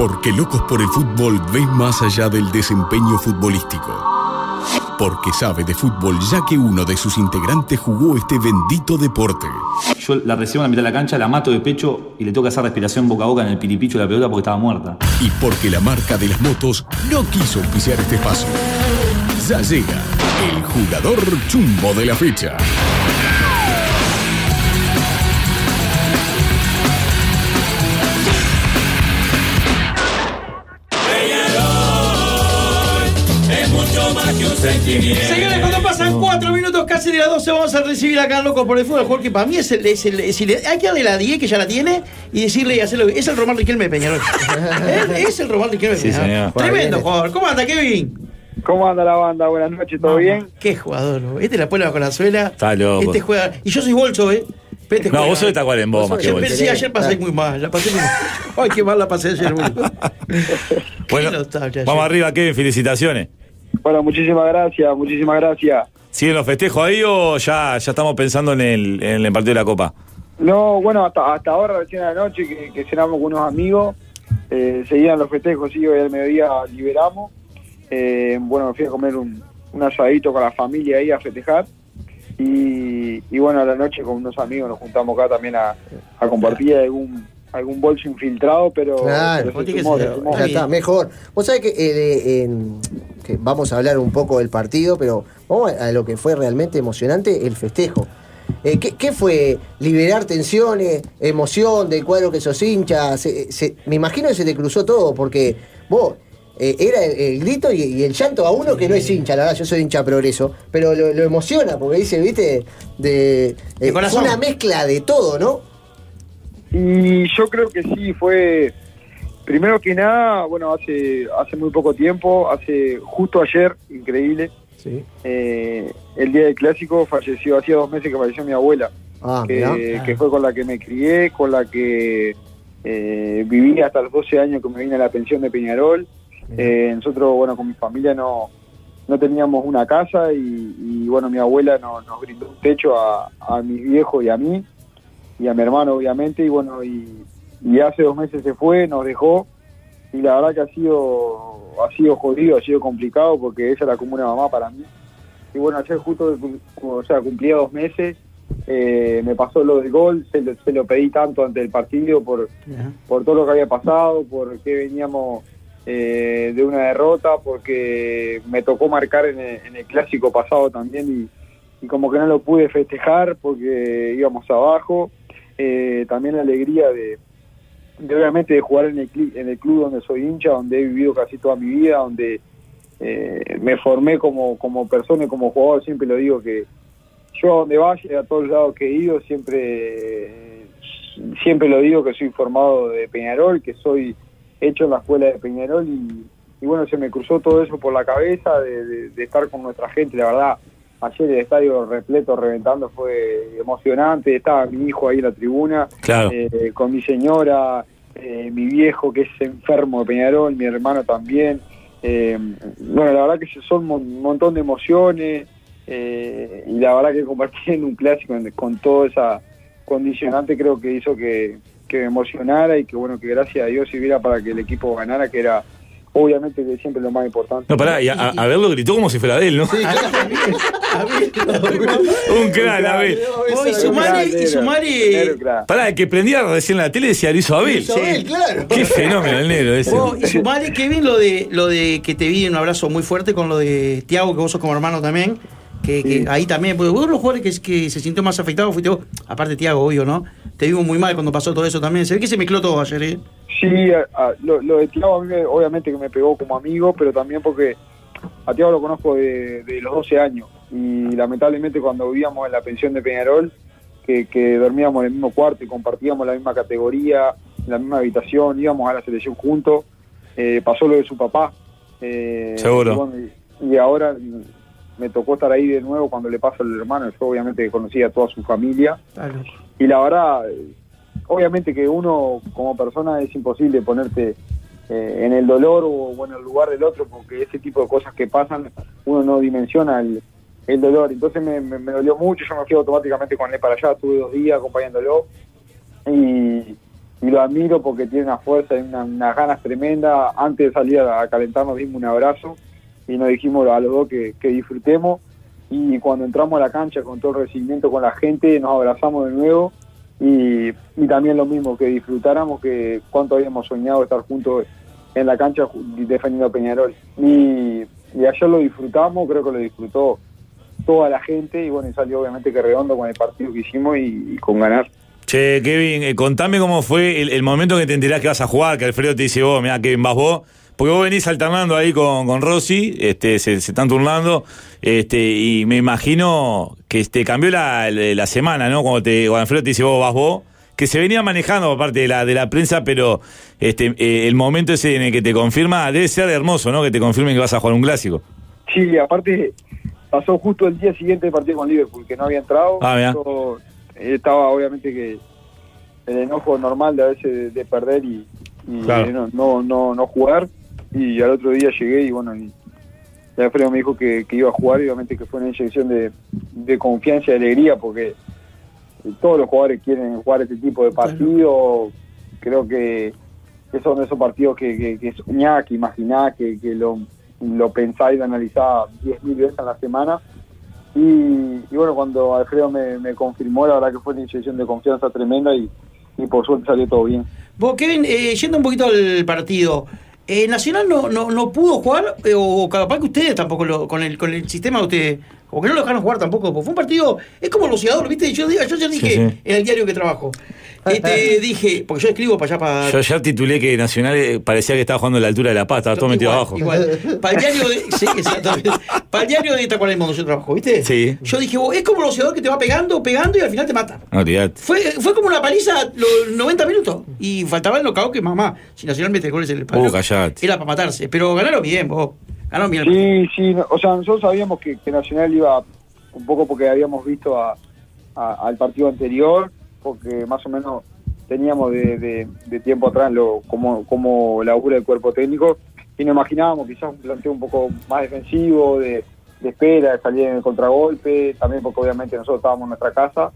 Porque Locos por el Fútbol ven más allá del desempeño futbolístico. Porque sabe de fútbol ya que uno de sus integrantes jugó este bendito deporte. Yo la recibo en la mitad de la cancha, la mato de pecho y le toca hacer respiración boca a boca en el piripicho de la pelota porque estaba muerta. Y porque la marca de las motos no quiso auspiciar este espacio. Ya llega el jugador chumbo de la fecha. Sentimiento. Señores, cuando pasan cuatro minutos casi de las 12 vamos a recibir acá al loco por el fútbol, Jorge. Para mí es el, es el- es el- hay que darle la 10 que ya la tiene y decirle y hacerlo. Es el Román Riquelme de Peñarol. es, es el Román Riquelme de Sí, Peñarol. Tremendo jugador. ¿Cómo anda, Kevin? ¿Cómo anda la banda? Buenas noches, ¿todo bien? Qué jugador. ¿no? Este la pone con la suela. Está loco. Este juega. Y yo soy bolso, ¿eh? Este No, juega- vos sos de Tacuarembó más que vos. pensé, ayer pasé muy mal. La pasé muy mal. Ay, qué mal la pasé ayer, boludo. Bueno, vamos ayer. arriba, Kevin, felicitaciones. Bueno, muchísimas gracias, muchísimas gracias. ¿Siguen los festejos ahí o ya, ya estamos pensando en el, en el partido de la Copa? No, bueno, hasta, hasta ahora, recién a la noche, que, que cenamos con unos amigos, eh, seguían los festejos, sí, hoy al mediodía liberamos. Eh, bueno, me fui a comer un, un asadito con la familia ahí a festejar. Y, y bueno, a la noche con unos amigos nos juntamos acá también a, a compartir algún algún bolso infiltrado, pero, Claro, pero se sumó, se sumó. ya está, mejor. Vos sabés que, eh, de- en- que vamos a hablar un poco del partido, pero vamos a, lo que fue realmente emocionante, el festejo. Eh, ¿qué, qué fue? ¿Liberar tensiones, emoción del cuadro que sos hincha? Se- se- me imagino que se te cruzó todo, porque vos, eh, era el, el grito y, y el llanto a uno que no es hincha, la verdad, yo soy hincha progreso, pero lo, lo emociona, porque dice, viste, de, eh, fue corazón. una mezcla de todo, ¿no? Y yo creo que sí, fue primero que nada, bueno, hace hace muy poco tiempo, hace justo ayer, increíble, Sí. eh, el día del clásico falleció, hacía dos meses que falleció mi abuela, Ah, mirá. que, que fue con la que me crié, con la que eh, viví hasta los 12 años que me vine a la pensión de Peñarol. Eh, nosotros, bueno, con mi familia no, no teníamos una casa y, y, bueno, mi abuela no- nos brindó un techo a, a mis viejos y a mí y a mi hermano, obviamente, y bueno, y, y hace dos meses se fue, nos dejó y la verdad que ha sido ha sido jodido, ha siera complicado porque ella era como una mamá para mí. Y bueno, ayer justo, o sea, cumplía dos meses, eh, me pasó lo del gol, se lo, se lo pedí tanto ante el partido por, por todo lo que había pasado, porque veníamos eh, de una derrota, porque me tocó marcar en el, en el clásico pasado también y, y como que no lo pude festejar porque íbamos abajo. Eh, también la alegría de, de obviamente de jugar en el, en el club donde soy hincha, donde he vivido casi toda mi vida, donde eh, me formé como, como persona y como jugador, siempre lo digo que yo a donde vaya, a todos lados que he ido, siempre, siempre lo digo que soy formado de Peñarol, que soy hecho en la escuela de Peñarol y, bueno, se me cruzó todo eso por la cabeza de estar con nuestra gente, la verdad. Ayer el estadio repleto, reventando, fue emocionante. Estaba mi hijo ahí en la tribuna, Claro. eh, con mi señora, eh, mi viejo que es enfermo de Peñarol, mi hermano también. Eh, bueno, la verdad que son un mon- montón de emociones eh, y la verdad que compartir en un clásico con toda esa condicionante creo que hizo que, que me emocionara y que bueno, que gracias a Dios sirviera para que el equipo ganara, que era obviamente que siempre lo más importante. No, pará, y a, a verlo gritó como si fuera de él, ¿no? Un crack, Abel. Oh, y Sumari, y Sumari. Pará, el que prendía recién la tele decía, lo hizo Abel. Abel, claro. Qué fenómeno el negro ese. Vos, y sumale, Kevin, lo de, lo de que te vi un abrazo muy fuerte con lo de Tiago, que vos sos como hermano también. Que, que ahí también, porque vos los jugadores que, que se sintió más afectado fuiste vos. Aparte, Tiago, obvio, ¿no? Te vimos muy mal cuando pasó todo eso también. Se ve que se mezcló todo ayer, ¿eh? Sí, a- a- lo, lo de Tiago a mí me- obviamente que me pegó como amigo, pero también porque a Tiago lo conozco de, de los 12 años y lamentablemente cuando vivíamos en la pensión de Peñarol, que, que dormíamos en el mismo cuarto y compartíamos la misma categoría, la misma habitación, íbamos a la selección juntos, eh, pasó lo de su papá. eh, Seguro. Y, bueno, y- y ahora me tocó estar ahí de nuevo cuando le pasa al hermano, yo obviamente conocía a toda su familia. Y la verdad, obviamente que uno como persona es imposible ponerte eh, en el dolor o, o en el lugar del otro, porque ese tipo de cosas que pasan, uno no dimensiona el, el dolor. Entonces me, me- me dolió mucho, yo me fui automáticamente con él para allá, tuve dos días acompañándolo. Y, y lo admiro porque tiene una fuerza y una- unas ganas tremendas. Antes de salir a, a calentarnos dimos un abrazo y nos dijimos a los dos que, disfrutemos y cuando entramos a la cancha con todo el recibimiento con la gente nos abrazamos de nuevo y, y también lo mismo, que disfrutáramos que cuánto habíamos soñado estar juntos en la cancha defendiendo a Peñarol. Y, y ayer lo disfrutamos, creo que lo disfrutó toda la gente y bueno, y salió obviamente que redondo con el partido que hicimos y, con ganar. Che, Kevin, eh, contame cómo fue el, el momento que te enterás que vas a jugar, que Alfredo te dice, vos, mira, Kevin, vas vos. Porque vos venís alternando ahí con, con Rossi, este, se, se están turnando, este, y me imagino que te cambió la, la semana, ¿no? Cuando, te, cuando Alfredo te dice, vos, vas vos, que se venía manejando por parte de la, de la prensa, pero este, eh, el momento ese en el que te confirma, debe ser hermoso, ¿no? Que te confirmen que vas a jugar un clásico. Sí, aparte pasó justo el día siguiente del partido con Liverpool, que no había entrado. Ah. Yo, eh, estaba obviamente que el enojo normal de a veces de, de perder y, y Claro. de no, no, no, no jugar. Y al otro día llegué y bueno, y, Alfredo me dijo que, que iba a jugar y obviamente que fue una inyección de, de confianza y alegría porque todos los jugadores quieren jugar este tipo de partido. Creo que, que son esos partidos que, que, que soñás, que imaginás, que, que lo, lo pensás y lo analizás 10.000 veces en la semana. Y, y bueno, cuando Alfredo me, me confirmó, la verdad que fue una inyección de confianza tremenda y, y por suerte salió todo bien. Vos, Kevin, eh, yendo un poquito al partido, eh, ¿Nacional no, no, no pudo jugar? Eh, o capaz que ustedes tampoco, lo, con, el, con el sistema de ustedes, como que no lo dejaron jugar tampoco. Porque fue un partido, es como Luciador, ¿viste? Yo, yo ayer dije Sí, sí. en el diario que trabajo. Este, dije, porque yo escribo para allá, para. Yo ayer titulé que Nacional eh, parecía que estaba jugando a la altura de La Paz, estaba todo metido Igual, abajo. Igual. Para el diario de. Sí, exactamente. Para el diario de Tacuarembó donde yo trabajo, ¿viste? Sí. Yo dije, vos, es como el Luciador que te va pegando, pegando y al final te mata. No. Fue, fue como una paliza los 90 minutos. Y faltaba el knockout que mamá, si Nacional mete goles en el. Uh, Era para matarse. Pero ganaron bien, vos. Ganaron bien. Sí, sí, no- o sea, nosotros sabíamos que, que Nacional iba un poco porque habíamos visto a- a- al partido anterior, porque más o menos teníamos de, de- de tiempo atrás lo como, como labura el cuerpo técnico y nos imaginábamos quizás un planteo un poco más defensivo, de, de espera, de salir en el contragolpe, también porque obviamente nosotros estábamos en nuestra casa,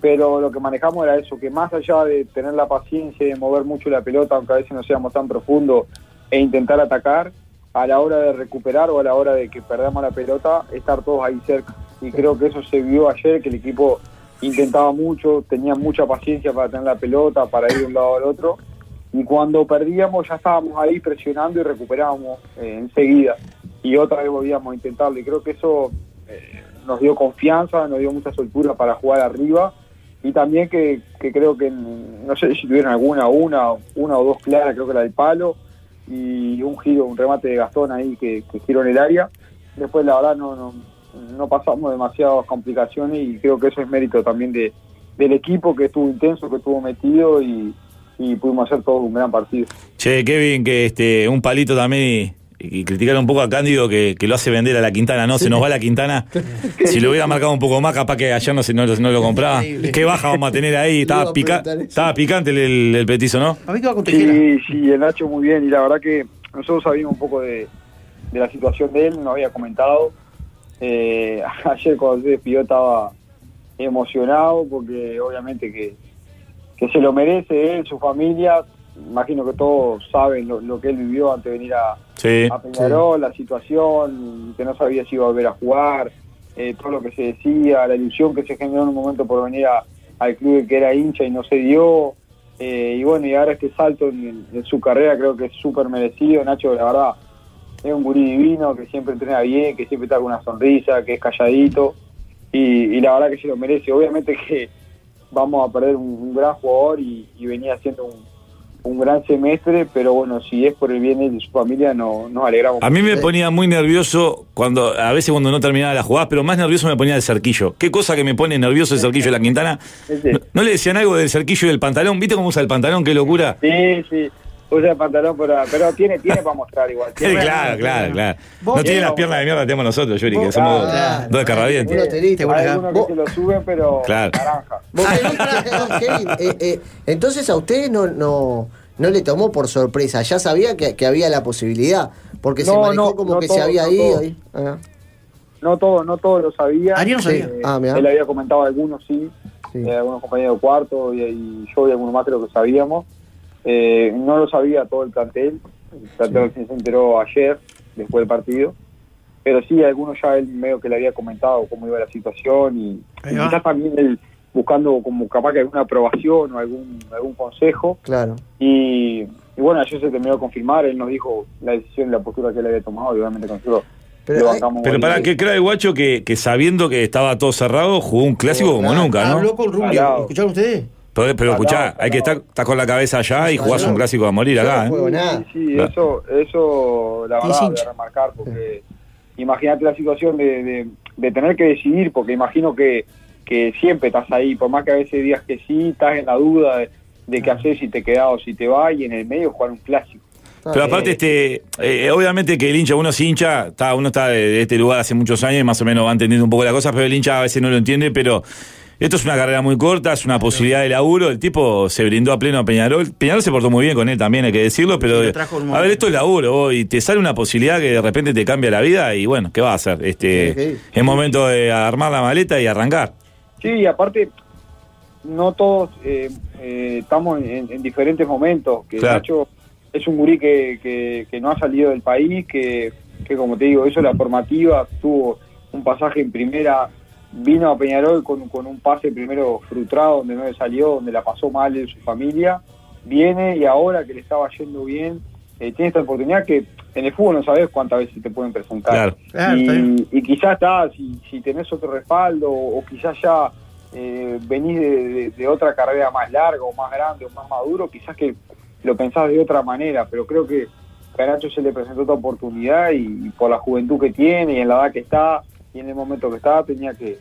pero lo que manejamos era eso, que más allá de tener la paciencia y de mover mucho la pelota, aunque a veces no seamos tan profundos, e intentar atacar, a la hora de recuperar o a la hora de que perdamos la pelota, estar todos ahí cerca. Y creo que eso se vio ayer, que el equipo intentaba mucho, tenía mucha paciencia para tener la pelota, para ir de un lado al otro. Y cuando perdíamos ya estábamos ahí presionando y recuperábamos eh, enseguida. Y otra vez volvíamos a intentarlo. Y creo que eso eh, nos dio confianza, nos dio mucha soltura para jugar arriba. Y también que, que creo que, no sé si tuvieron alguna, una, una o dos claras, creo que la del palo y un giro, un remate de Gastón ahí que, que giró en el área. Después, la verdad, no, no, pasamos demasiadas complicaciones y creo que eso es mérito también de, del equipo que estuvo intenso, que estuvo metido y, y pudimos hacer todo un gran partido. Che, Kevin, que este, un palito también y, criticar un poco a Cándido que, que lo hace vender a la Quintana, ¿no? Se nos va la Quintana. Si lo hubiera marcado un poco más, capaz que ayer no, se, no, lo- no lo compraba. Increíble. Qué baja vamos a tener ahí. Estaba, pica- estaba picante el, el, el petizo, ¿no? A mí que va con. Sí, sí, el Nacho muy bien y la verdad que nosotros sabíamos un poco de, de la situación de él, nos había comentado. Eh, ayer cuando se despidió estaba emocionado porque obviamente que, que se lo merece él, su familia. Imagino que todos saben lo, lo que él vivió antes de venir a, Sí. a Peñarol, la situación, que no sabía si iba a volver a jugar, eh, todo lo que se decía, la ilusión que se generó en un momento por venir a- al club que era hincha y no se dio. eh, y bueno, y ahora este salto en, en su carrera creo que es súper merecido. Nacho, la verdad, es un gurí divino, que siempre entrena bien, que siempre está con una sonrisa, que es calladito. Y, y la verdad que se lo merece. Obviamente que vamos a perder un, un gran jugador y, y venía haciendo un, un gran semestre, pero bueno, si es por el bien de su familia, no, nos alegramos. A mí me ponía muy nervioso cuando, a veces cuando no terminaba la jugada, pero más nervioso me ponía el cerquillo. ¿Qué cosa que me pone nervioso el cerquillo de la Quintana? ¿No, no le decían algo del cerquillo y del pantalón? ¿Viste cómo usa el pantalón? Qué locura. Sí, sí. Usa el pantalón, pero, pero tiene, tiene para mostrar igual. Sí, Tiene- claro, claro, claro. No tiene las piernas de mierda que tenemos nosotros, Yuri, que somos Ah, claro. dos a Hay algunos Vos- que se lo suben, pero Claro. naranja. Eh, eh, entonces a ustedes no, no, no le tomó por sorpresa, ya sabía que, que había la posibilidad, porque se No, manejó no, como no que todo, se había no ido. todo. Ah, No todo, no todo lo sabía. Ariel sabía. Eh, Ah, él había comentado a algunos, sí. Sí. Eh, algunos compañeros de cuarto y, y yo y algunos más creo que sabíamos. Eh, no lo sabía todo el plantel, el plantel recién se enteró ayer, después del partido, pero sí, algunos ya él medio que le había comentado cómo iba la situación y, y quizás también él buscando como capaz que alguna aprobación o algún, algún consejo. Claro. Y, y bueno, ayer se terminó de confirmar, él nos dijo la decisión y la postura que él había tomado y obviamente con nosotros Pero hay- Pero para que crea el guacho que, que sabiendo que estaba todo cerrado, jugó un clásico como nunca, ¿no? Habló con Rubio. ¿Escucharon ustedes? Pero, pero escuchá, hay que estar, estar con la cabeza allá y jugás un clásico a morir acá, no ¿eh? nada. Sí, eso, eso la verdad, hincha. de remarcar, porque imagínate la situación de, de, de tener que decidir, porque imagino que, que siempre estás ahí, por más que a veces digas que sí, estás en la duda de, de qué hacer, si te quedás o si te vas, y en el medio jugar un clásico. Pero aparte, este, eh, obviamente que el hincha, uno es hincha, está, uno está de, de este lugar hace muchos años y más o menos va entendiendo un poco la cosa, pero el hincha a veces no lo entiende, pero esto es una carrera muy corta, es una posibilidad de laburo, el tipo se brindó a pleno a Peñarol, Peñarol se portó muy bien con él también, hay que decirlo, pero a ver, esto es laburo, vos, y te sale una posibilidad que de repente te cambia la vida y bueno, ¿qué va a hacer? Este, Sí, sí. Es momento de armar la maleta y arrancar. Sí, y aparte, no todos eh, eh, estamos en, en diferentes momentos. Que Claro. Nacho es un gurí que, que, que no ha salido del país, que, que como te digo, hizo la formativa, tuvo un pasaje en primera, vino a Peñarol con, con un pase primero frustrado, donde no le salió, donde la pasó mal en su familia, viene y ahora que le estaba yendo bien, eh, tiene esta oportunidad que en el fútbol no sabes cuántas veces te pueden presentar. Claro. Claro, y, y quizás está, si, si tenés otro respaldo o, o quizás ya eh, venís de, de- de otra carrera más larga o más grande o más maduro, quizás que lo pensás de otra manera, pero creo que a Nacho se le presentó esta oportunidad y, y por la juventud que tiene y en la edad que está y en el momento que está tenía que,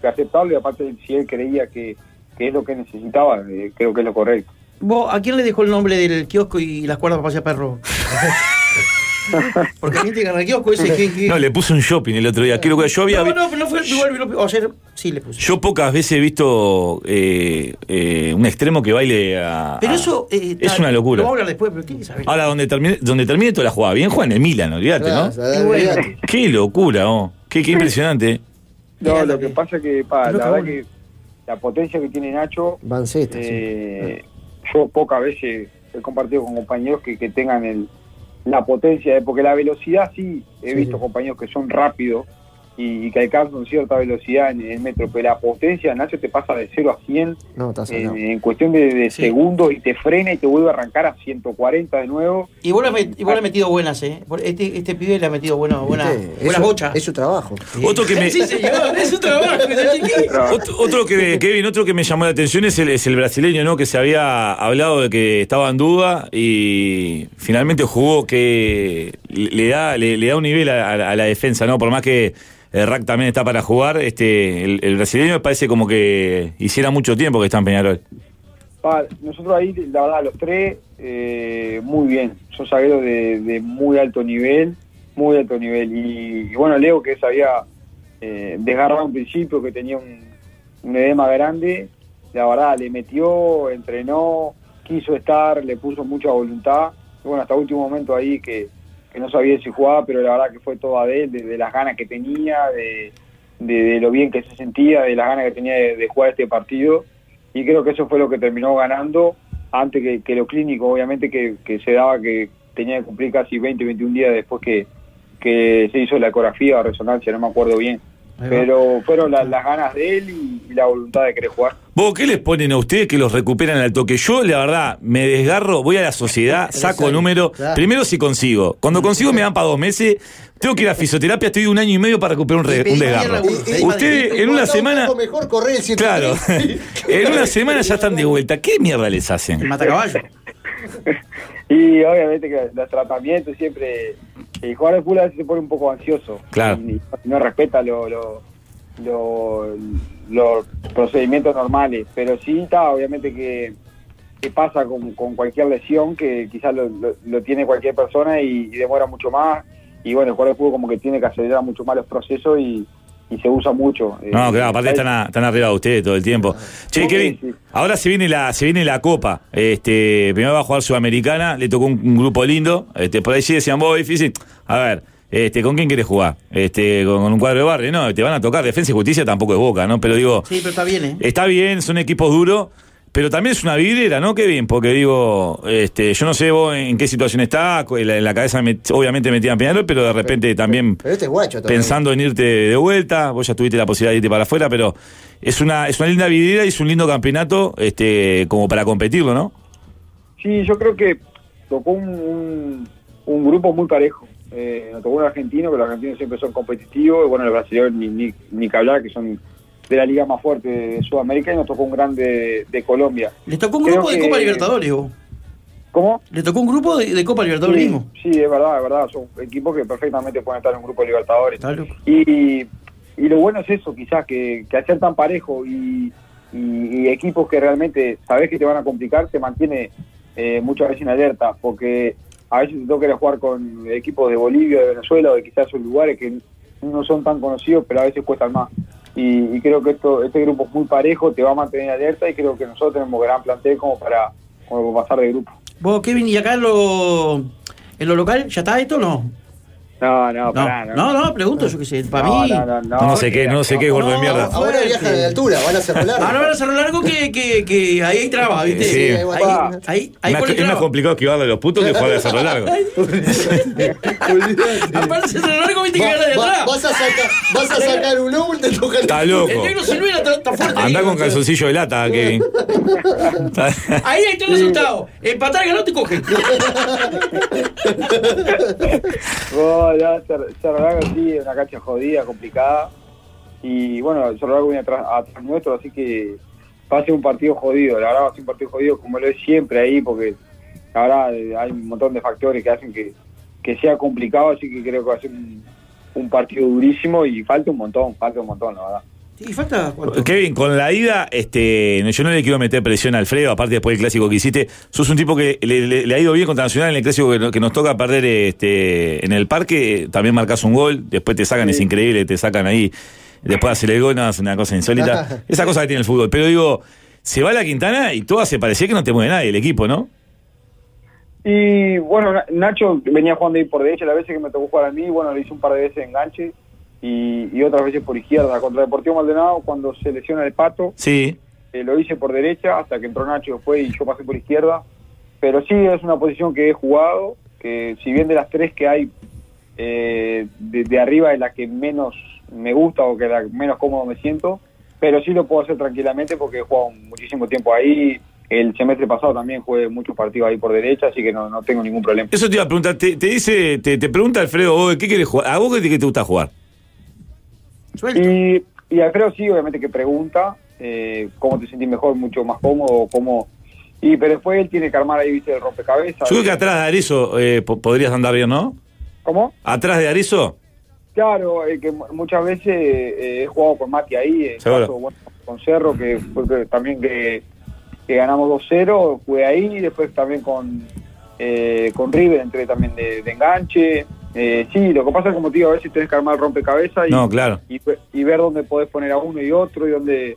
que aceptarlo y aparte si él creía que, que es lo que necesitaba, eh, creo que es lo correcto. ¿Vos, ¿A quién le dejó el nombre del kiosco y las cuerdas para pasear perro? Porque tiene que el kiosco ese que... que- No, le puse un shopping el otro día. Quiero que yo había no, no, pero no fue igual. lo- O sea, sí le puse. Yo pocas veces he visto eh, eh, un extremo que baile a. pero eso... eh, es una locura. Lo vamos a hablar después, pero que saber. Ahora, donde termine, donde termine toda la jugada. Bien juega en el Milan, olvídate, Claro, ¿no? Qué locura, oh. Qué, qué impresionante. No, Mirá lo que que- pasa que pa, es lo la que verdad que la potencia que tiene Nacho Banceta, sí. Eh, Yo pocas veces he compartido con compañeros que, que tengan el, la potencia, eh, porque la velocidad sí, he Sí, visto sí. compañeros que son rápidos y, y que alcanzan cierta velocidad en el metro, pero la potencia, Nacho, te pasa de 0 a 100 No, estás en, cuestión de, de Sí. segundos y te frena y te vuelve a arrancar a 140 de nuevo. Y vos, le, y vos le has metido buenas, ¿eh? Este, este pibe le ha metido bueno, buena, ¿Viste? buenas Eso- bochas. Es su trabajo. Otro que me- Sí, señor, es su trabajo. Otro, otro que, Kevin, otro que me llamó la atención es el, es el brasileño, ¿no? Que se había hablado de que estaba en duda y finalmente jugó que le da, le, le da un nivel a, a la- a la defensa, ¿no? Por más que el Rack también está para jugar, este, el, el brasileño me parece como que hiciera mucho tiempo que está en Peñarol. Nosotros ahí, la verdad, los tres, eh, muy bien. Son zagueros de, muy alto nivel, muy alto nivel. Y, y bueno, Leo, que se había eh, desgarrado un principio, que tenía un, un edema grande, la verdad, le metió, entrenó, quiso estar, le puso mucha voluntad. Y bueno, hasta último momento ahí que, que no sabía si jugaba, pero la verdad que fue toda de él, de, las ganas que tenía, de, de, lo bien que se sentía, de las ganas que tenía de, jugar este partido y creo que eso fue lo que terminó ganando antes que, que lo clínico, obviamente que, que se daba que tenía que cumplir casi 20, 21 días después que, que se hizo la ecografía o resonancia, no me acuerdo bien. Pero fueron la- las ganas de él y, y la voluntad de querer jugar. ¿Vos qué les ponen a ustedes que los recuperan al toque? Yo, la verdad, me desgarro, voy a la sociedad, saco número. claro. Primero si consigo. Cuando consigo me dan para dos meses. Tengo que ir a fisioterapia, estoy un año y medio para recuperar un, re- un desgarro. Ustedes en una semana... poco mejor correr el 103. Claro, en una semana ya están de vuelta. ¿Qué mierda les El hacen? matacaballo. Y obviamente que los tratamientos siempre, el jugador de fútbol a veces se pone un poco ansioso. Claro. Y, y no respeta lo- lo- lo- los procedimientos normales. Pero sí está, obviamente que, que pasa con, con cualquier lesión, que quizás lo, lo- lo tiene cualquier persona y, y demora mucho más. Y bueno, el jugador de fútbol como que tiene que acelerar mucho más los procesos y, y se usa mucho. No, Eh, claro, aparte están, a- están arriba de ustedes todo el tiempo. Che, Sí, Kevin, sí. ahora se viene la se viene la Copa. Este, primero va a jugar Sudamericana, le tocó un, un grupo lindo. Este, por ahí sí decían, vos, difícil. A ver, este, ¿con quién querés jugar? Este, con, con un cuadro de barrio, no, te van a tocar. Defensa y justicia tampoco es boca, ¿no? Pero digo, Sí, pero está bien, ¿eh? Está bien, son equipos duros, pero también es una vidriera, ¿no, Kevin? Porque digo, este, yo no sé vos en qué situación estás, en la, en la cabeza me- obviamente metida en Peñarol, pero de repente también Pero este guacho también. pensando en irte de vuelta, vos ya tuviste la posibilidad de irte para afuera, pero es una, es una linda vidriera y es un lindo campeonato este, como para competirlo, ¿no? Sí, yo creo que tocó un, un, un grupo muy parejo. Eh, nos tocó un argentino, que los argentinos siempre son competitivos, y bueno, los brasileños ni, ni, ni que hablar, que son de la liga más fuerte de Sudamérica, y nos tocó un grande de, Colombia. Le tocó un Creo grupo de que- Copa Libertadores, vos. ¿Cómo? Le tocó un grupo de, de Copa Libertadores Sí, mismo. sí, es verdad, es verdad. Son equipos que perfectamente pueden estar en un grupo de Libertadores. Y, y lo bueno es eso, quizás, que, que hacer tan parejo y, y- y equipos que realmente sabes que te van a complicar, te mantiene eh, muchas veces en alerta, porque a veces te toca ir a jugar con equipos de Bolivia, de Venezuela o de quizás esos lugares que no son tan conocidos, pero a veces cuestan más. Y, y creo que esto este grupo es muy parejo, te va a mantener alerta y creo que nosotros tenemos gran plantel como para, como para pasar de grupo. Vos, Kevin, ¿y acá en lo, en lo local ya está esto o no? No, no, No, pará, no, no, pregunto, yo qué sé. Para No, mí. no, no, no. No sé qué, no sé qué, gordo de mierda. Ahora viajan de altura, van a hacer largo. Ahora van a hacerlo largo que, que, que ahí hay traba, ¿viste? Sí. ahí, ahí, ahí, es más complicado esquivarle los putos que jugar de hacerlo largo. Aparte, hacerlo largo, viste que Va- gana de atrás. vas, a sacar, vas a sacar un óvulo, te toca el Está El loco. negro Silvera está, está fuerte. Anda ahí. con calzoncillo de lata, Kevin. Ahí hay tres resultados. Empatar, ganó, te coge. Ya, Cer- Cerro Largo sí, es una cancha jodida, complicada. Y bueno, Cerro Largo viene atrás, atrás nuestro, así que va a ser un partido jodido. La verdad va a ser un partido jodido como lo es siempre ahí, porque verdad eh, hay un montón de factores que hacen que, que sea complicado, así que creo que va a ser un partido durísimo y falta un montón, falta un montón, la verdad. Y falta cuánto. Kevin, con la ida, este, yo no le quiero meter presión a Alfredo, aparte después del clásico que hiciste. Sos un tipo que le, le- le ha ido bien contra Nacional en el clásico que, no- que nos toca perder este, en el parque. También marcas un gol, después te sacan, es increíble, te sacan ahí. Después hacer el gol, no, es una cosa insólita. Esa cosa que tiene el fútbol. Pero digo, se va la Quintana y todo hace parecía que no te mueve nadie el equipo, ¿no? Y bueno, Na- Nacho venía jugando ahí por derecha, las veces que me tocó jugar a mí, bueno, le hice un par de veces enganche y, y otras veces por izquierda. Contra Deportivo Maldonado, cuando se lesiona el pato, Sí. eh, lo hice por derecha hasta que entró Nacho después y yo pasé por izquierda. Pero sí, es una posición que he jugado, que si bien de las tres que hay, eh, de, de arriba es la que menos me gusta o que la menos cómodo me siento, pero sí lo puedo hacer tranquilamente porque he jugado muchísimo tiempo ahí. El semestre pasado también jugué muchos partidos ahí por derecha, así que no, no tengo ningún problema. Eso te iba a preguntar. Te, te dice, te, te pregunta Alfredo, ¿qué querés jugar? ¿A vos qué, qué te gusta jugar? Suelto. Y, y Alfredo sí, obviamente que pregunta eh, cómo te sentís mejor, mucho más cómodo, cómo... Y, pero después él tiene que armar ahí, viste, el rompecabezas. Yo creo que atrás de Arizo eh, po- podrías andar bien, ¿no? ¿Cómo? ¿Atrás de Arizo? Claro, eh, que mu- muchas veces eh, he jugado con Mati ahí, en Seguro. caso, bueno, con Cerro, que fue que también que, que ganamos 2-0, jugué ahí, después también con, eh, con River entré también de, de enganche. Eh, sí, lo que pasa es como te digo, a veces tenés que armar el rompecabezas y, No, claro. y, ve- y ver dónde podés poner a uno y otro y dónde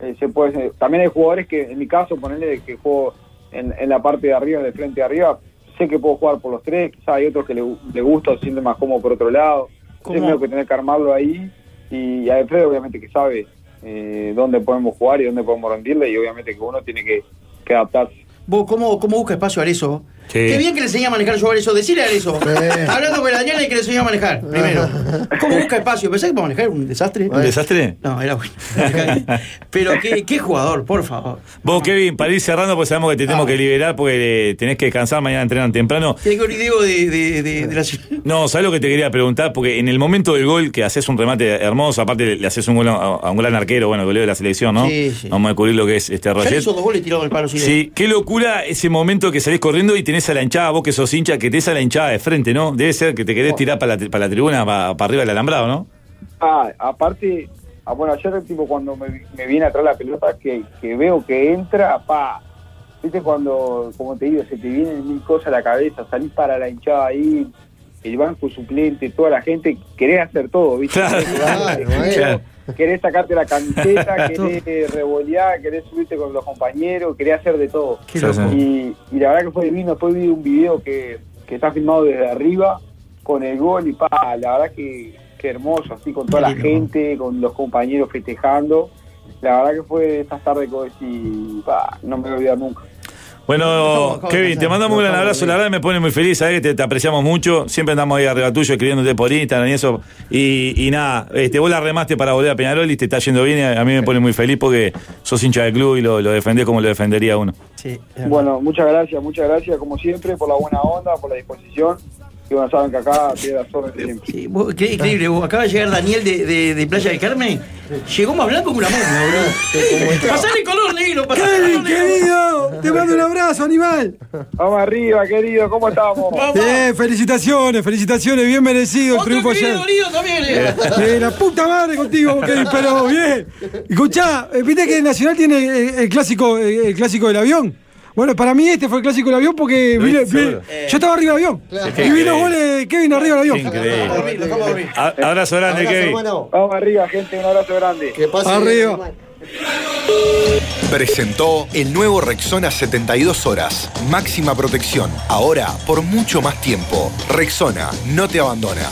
eh, se puede... También hay jugadores que, en mi caso, ponerle que juego en, en la parte de arriba, de frente de arriba, sé que puedo jugar por los tres, quizás hay otros que le, le gusta o se siente más cómodo por otro lado. ¿Cómo? Tengo que tener que armarlo ahí y, y Alfredo obviamente que sabe eh, dónde podemos jugar y dónde podemos rendirle y obviamente que uno tiene que, que adaptarse. ¿Vos cómo, cómo busca espacio a Arezo? Sí. Qué bien que le enseñé a manejar yo a Arezo. Decirle a Arezo. Hablando con la Daniela y que le enseñé a manejar. Primero. ¿Cómo busca espacio? Pensé que para manejar era un desastre. ¿Un desastre? No, era bueno. Pero qué, qué jugador, por favor. Vos, Kevin, para ir cerrando, porque sabemos que te tenemos Ah. que liberar porque eh, tenés que descansar, mañana entrenan temprano. Tiene que un video de, de, de, de la ciudad. No, ¿sabes lo que te quería preguntar? Porque en el momento del gol, que haces un remate hermoso, aparte le, le haces un gol a, a un gran arquero, bueno, el goleo de la selección, ¿no? Sí, sí. Vamos a descubrir lo que es este hizo dos goles tirado el palo. Sí, Sí, qué locura ese momento que salís corriendo y tenés a la hinchada, vos que sos hincha, que tenés a la hinchada de frente, ¿no? Debe ser que te querés tirar para la, para la tribuna, para, para arriba del alambrado, ¿no? Ah, aparte, ah, bueno, ayer tipo cuando me, me viene atrás la pelota, que, que veo que entra, pa, viste cuando, como te digo, se te vienen mil cosas a la cabeza, salís para la hinchada ahí, el banco suplente, toda la gente, querés hacer todo, viste. Claro, claro, Querés- claro. Querés sacarte la camiseta, querés revolear, querés subirte con los compañeros, querés hacer de todo. Sí, sí. Y, y la verdad que fue divino. Después vi un video que, que está filmado desde arriba con el gol y pa, la verdad que, que hermoso, así con toda la gente, con los compañeros festejando. la verdad que fue estas tardes que vos decís, "Pa, no me voy a olvidar nunca. Bueno, Estamos- estamos Kevin, te mandamos un gran abrazo. La verdad me pone muy feliz, sabes que te, te apreciamos mucho. Siempre andamos ahí arriba tuyo escribiéndote por Instagram y eso. Y, y nada, este, vos la remaste para volver a Peñarol y te está yendo bien. y a mí me pone muy feliz porque sos hincha del club y lo, lo defendés como lo defendería uno. Sí. Bueno, muchas gracias, muchas gracias como siempre por la buena onda, por la disposición. Y bueno, saben que acá tiene las órdenes siempre. Sí, vos, qué increíble, vos, acaba de llegar Daniel de, de, de Playa del Carmen, llegó más blanco que una momia, boludo. Pasale color negro, pasale Kevin, color negro. querido, te mando un abrazo, animal. Vamos arriba, querido, ¿cómo estamos? Vamos. Bien, felicitaciones, felicitaciones, bien merecido el triunfo ayer. también. eh. Eh, la puta madre contigo, Kevin, pero bien. Escuchá, eh, viste que Nacional tiene eh, el clásico, el clásico del avión. Bueno, para mí este fue el clásico del avión porque yo estaba arriba del avión. Claro. Y vi los goles de Kevin arriba del avión. increíble. A- abrazo grande, Abrazo, Kevin. hermano. Vamos arriba, gente, un abrazo grande. Que pase Arriba. bien, animal. Presentó el nuevo Rexona 72 horas. Máxima protección. Ahora por mucho más tiempo. Rexona no te abandona.